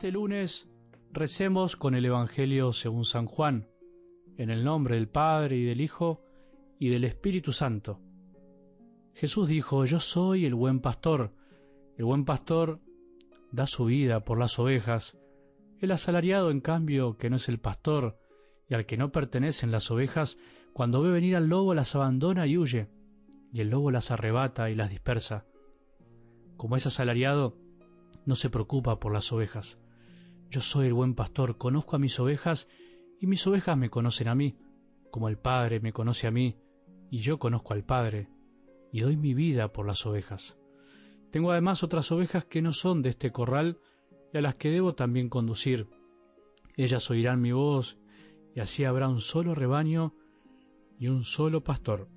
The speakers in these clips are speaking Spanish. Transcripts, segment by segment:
Este lunes recemos con el Evangelio según San Juan, en el nombre del Padre y del Hijo y del Espíritu Santo. Jesús dijo, Yo soy el buen pastor. El buen pastor da su vida por las ovejas. El asalariado, en cambio, que no es el pastor, y al que no pertenecen las ovejas, cuando ve venir al lobo las abandona y huye, y el lobo las arrebata y las dispersa. Como es asalariado, no se preocupa por las ovejas. Yo soy el buen pastor, conozco a mis ovejas y mis ovejas me conocen a mí, como el Padre me conoce a mí y yo conozco al Padre y doy mi vida por las ovejas. Tengo además otras ovejas que no son de este corral y a las que debo también conducir. Ellas oirán mi voz y así habrá un solo rebaño y un solo pastor.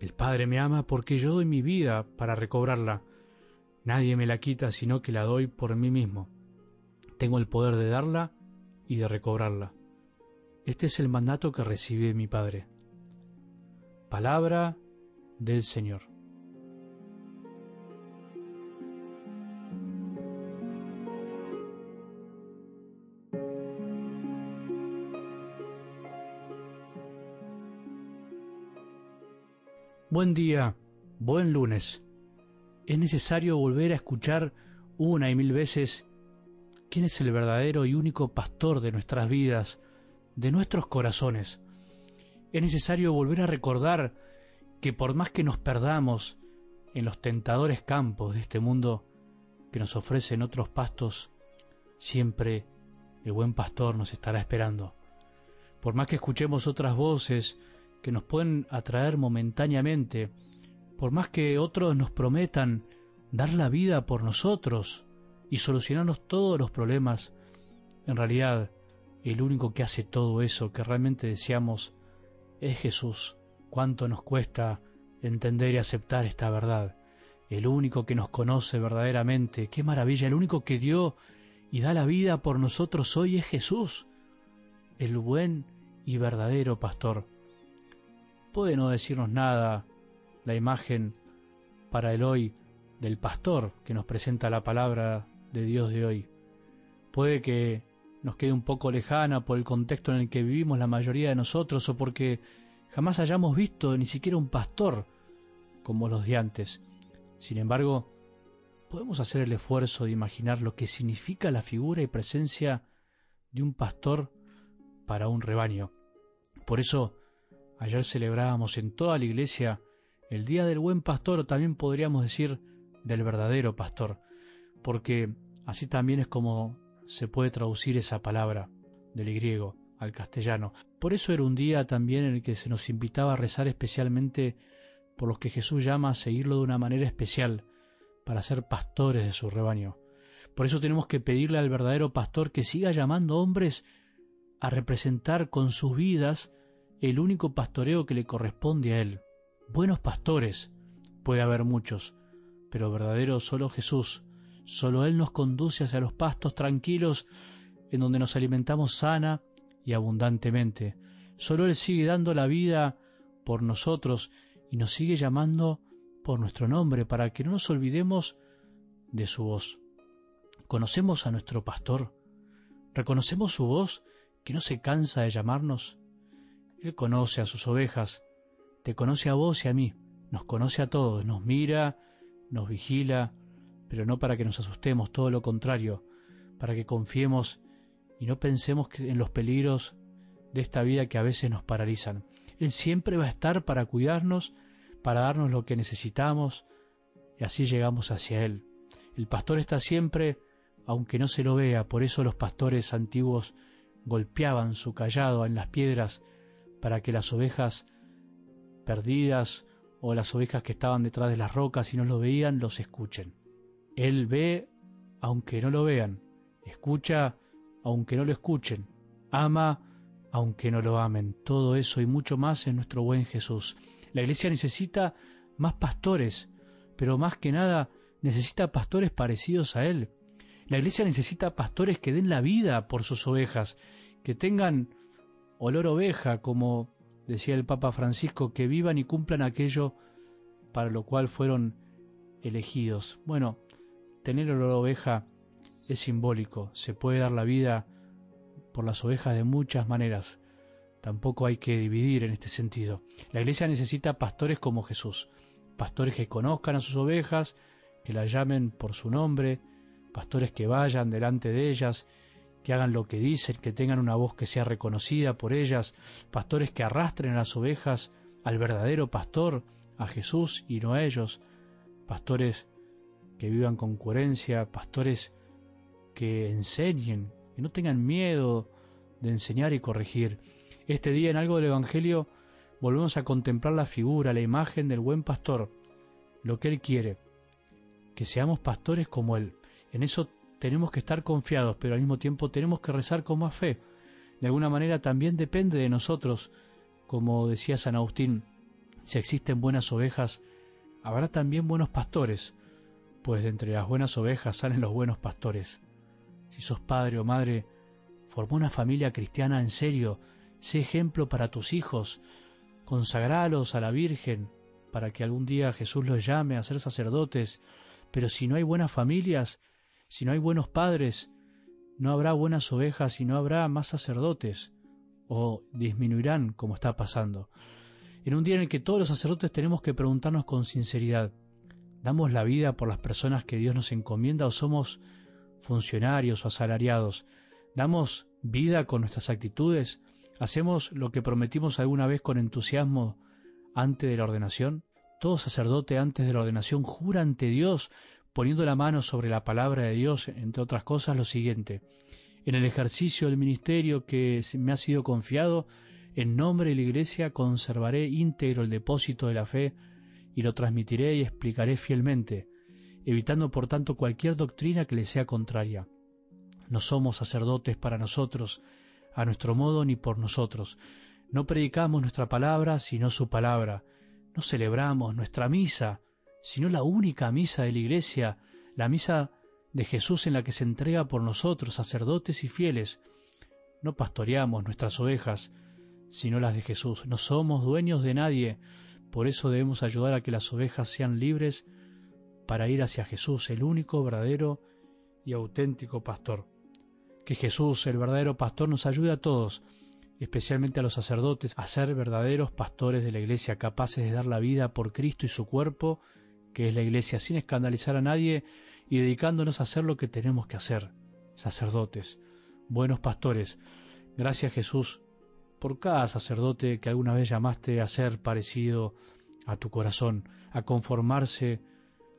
El Padre me ama porque yo doy mi vida para recobrarla. Nadie me la quita sino que la doy por mí mismo. Tengo el poder de darla y de recobrarla. Este es el mandato que recibe mi Padre. Palabra del Señor. Buen día, buen lunes es necesario volver a escuchar una y mil veces quién es el verdadero y único pastor de nuestras vidas, de nuestros corazones. Es necesario volver a recordar que por más que nos perdamos en los tentadores campos de este mundo que nos ofrecen otros pastos, siempre el buen pastor nos estará esperando. Por más que escuchemos otras voces que nos pueden atraer momentáneamente, por más que otros nos prometan dar la vida por nosotros y solucionarnos todos los problemas, en realidad el único que hace todo eso que realmente deseamos es Jesús. Cuánto nos cuesta entender y aceptar esta verdad. El único que nos conoce verdaderamente, qué maravilla, el único que dio y da la vida por nosotros hoy es Jesús, el buen y verdadero pastor. Puede no decirnos nada la imagen para el hoy del pastor que nos presenta la palabra de Dios de hoy. Puede que nos quede un poco lejana por el contexto en el que vivimos la mayoría de nosotros o porque jamás hayamos visto ni siquiera un pastor como los de antes. Sin embargo, podemos hacer el esfuerzo de imaginar lo que significa la figura y presencia de un pastor para un rebaño. Por eso, ayer celebrábamos en toda la iglesia el día del buen pastor, o también podríamos decir del verdadero pastor, porque así también es como se puede traducir esa palabra del griego al castellano. Por eso era un día también en el que se nos invitaba a rezar especialmente por los que Jesús llama a seguirlo de una manera especial, para ser pastores de su rebaño. Por eso tenemos que pedirle al verdadero pastor que siga llamando hombres a representar con sus vidas el único pastoreo que le corresponde a él, Buenos pastores puede haber muchos, pero verdadero solo Jesús. Solo Él nos conduce hacia los pastos tranquilos en donde nos alimentamos sana y abundantemente. Solo Él sigue dando la vida por nosotros y nos sigue llamando por nuestro nombre para que no nos olvidemos de su voz. ¿Conocemos a nuestro pastor? ¿Reconocemos su voz que no se cansa de llamarnos? Él conoce a sus ovejas te conoce a vos y a mí, nos conoce a todos, nos mira, nos vigila, pero no para que nos asustemos, todo lo contrario, para que confiemos y no pensemos en los peligros de esta vida que a veces nos paralizan. Él siempre va a estar para cuidarnos, para darnos lo que necesitamos, y así llegamos hacia Él. El pastor está siempre, aunque no se lo vea, por eso los pastores antiguos golpeaban su callado en las piedras para que las ovejas perdidas o las ovejas que estaban detrás de las rocas y no lo veían, los escuchen. Él ve aunque no lo vean, escucha aunque no lo escuchen, ama aunque no lo amen. Todo eso y mucho más en nuestro buen Jesús. La iglesia necesita más pastores, pero más que nada necesita pastores parecidos a Él. La iglesia necesita pastores que den la vida por sus ovejas, que tengan olor oveja, como decía el Papa Francisco, que vivan y cumplan aquello para lo cual fueron elegidos. Bueno, tener olor oveja es simbólico, se puede dar la vida por las ovejas de muchas maneras. Tampoco hay que dividir en este sentido. La iglesia necesita pastores como Jesús, pastores que conozcan a sus ovejas, que las llamen por su nombre, pastores que vayan delante de ellas, que hagan lo que dicen, que tengan una voz que sea reconocida por ellas, pastores que arrastren a las ovejas al verdadero pastor, a Jesús y no a ellos, pastores que vivan con coherencia, pastores que enseñen, que no tengan miedo de enseñar y corregir. Este día en algo del Evangelio volvemos a contemplar la figura, la imagen del buen pastor, lo que Él quiere, que seamos pastores como Él. En eso tenemos que estar confiados, pero al mismo tiempo tenemos que rezar con más fe. De alguna manera también depende de nosotros, como decía San Agustín, si existen buenas ovejas, habrá también buenos pastores, pues de entre las buenas ovejas salen los buenos pastores. Si sos padre o madre, formó una familia cristiana en serio, sé ejemplo para tus hijos, consagralos a la Virgen, para que algún día Jesús los llame a ser sacerdotes, pero si no hay buenas familias, si no hay buenos padres, no habrá buenas ovejas y no habrá más sacerdotes, o disminuirán como está pasando. En un día en el que todos los sacerdotes tenemos que preguntarnos con sinceridad, ¿damos la vida por las personas que Dios nos encomienda o somos funcionarios o asalariados? ¿Damos vida con nuestras actitudes? ¿Hacemos lo que prometimos alguna vez con entusiasmo antes de la ordenación? Todo sacerdote antes de la ordenación jura ante Dios, poniendo la mano sobre la palabra de Dios, entre otras cosas, lo siguiente. En el ejercicio del ministerio que me ha sido confiado, en nombre de la Iglesia conservaré íntegro el depósito de la fe y lo transmitiré y explicaré fielmente, evitando por tanto cualquier doctrina que le sea contraria. No somos sacerdotes para nosotros, a nuestro modo ni por nosotros. No predicamos nuestra palabra, sino su palabra. No celebramos nuestra misa, sino la única misa de la Iglesia, la misa de Jesús en la que se entrega por nosotros, sacerdotes y fieles. No pastoreamos nuestras ovejas, sino las de Jesús. No somos dueños de nadie, por eso debemos ayudar a que las ovejas sean libres para ir hacia Jesús, el único, verdadero y auténtico pastor. Que Jesús, el verdadero pastor, nos ayude a todos, especialmente a los sacerdotes, a ser verdaderos pastores de la Iglesia, capaces de dar la vida por Cristo y su cuerpo, que es la Iglesia, sin escandalizar a nadie y dedicándonos a hacer lo que tenemos que hacer, sacerdotes, buenos pastores. Gracias Jesús por cada sacerdote que alguna vez llamaste a ser parecido a tu corazón, a conformarse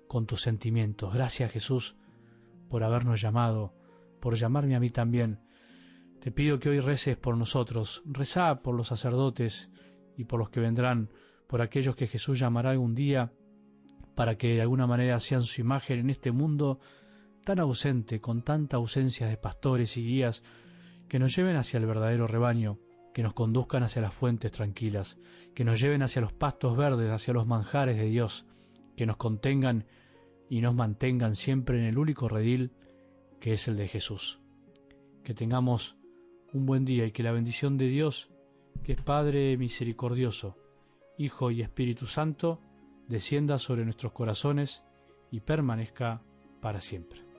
con tus sentimientos. Gracias Jesús por habernos llamado por llamarme a mí también. Te pido que hoy reces por nosotros, rezá por los sacerdotes y por los que vendrán, por aquellos que Jesús llamará algún día, para que de alguna manera sean su imagen en este mundo tan ausente, con tanta ausencia de pastores y guías, que nos lleven hacia el verdadero rebaño, que nos conduzcan hacia las fuentes tranquilas, que nos lleven hacia los pastos verdes, hacia los manjares de Dios, que nos contengan y nos mantengan siempre en el único redil que es el de Jesús. Que tengamos un buen día y que la bendición de Dios, que es Padre misericordioso, Hijo y Espíritu Santo, descienda sobre nuestros corazones y permanezca para siempre.